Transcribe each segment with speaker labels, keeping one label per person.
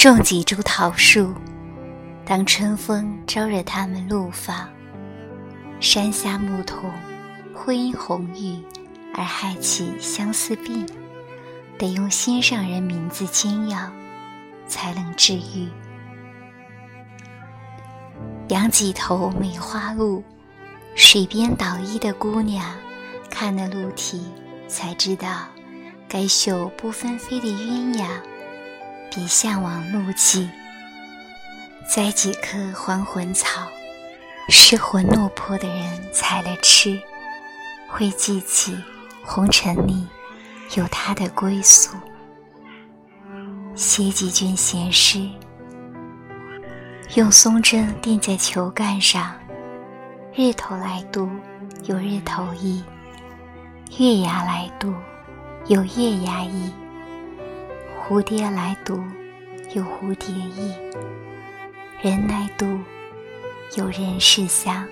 Speaker 1: 种几株桃树，当春风招惹它们怒放。山下牧童会因红玉而害起相思病，得用心上人名字煎药，才能治愈。仰几头梅花鹿，水边捣衣的姑娘看了鹿体，才知道该绣不纷飞的鸳鸯，别向往怒气。栽几棵还魂草。失魂落魄的人采了吃，会记起红尘里有他的归宿。写几卷闲诗，用松针钉在球杆上，日头来读有日头意，月牙来读有月牙意，蝴蝶来读有蝴蝶意，人来读。有人是香，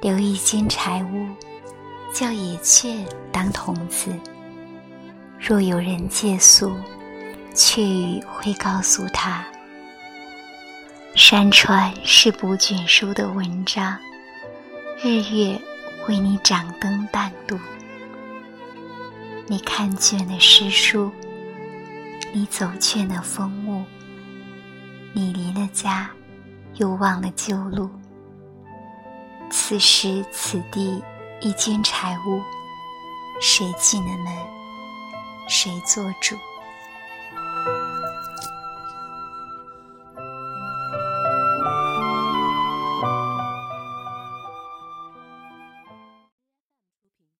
Speaker 1: 留一间柴屋，叫野雀当童子。若有人借宿，雀语会告诉他：山川是不卷书的文章，日月为你掌灯伴读。你看倦了诗书，你走却了风物，你离了家。又忘了旧路。此时此地一间柴屋，谁进了门，谁做主？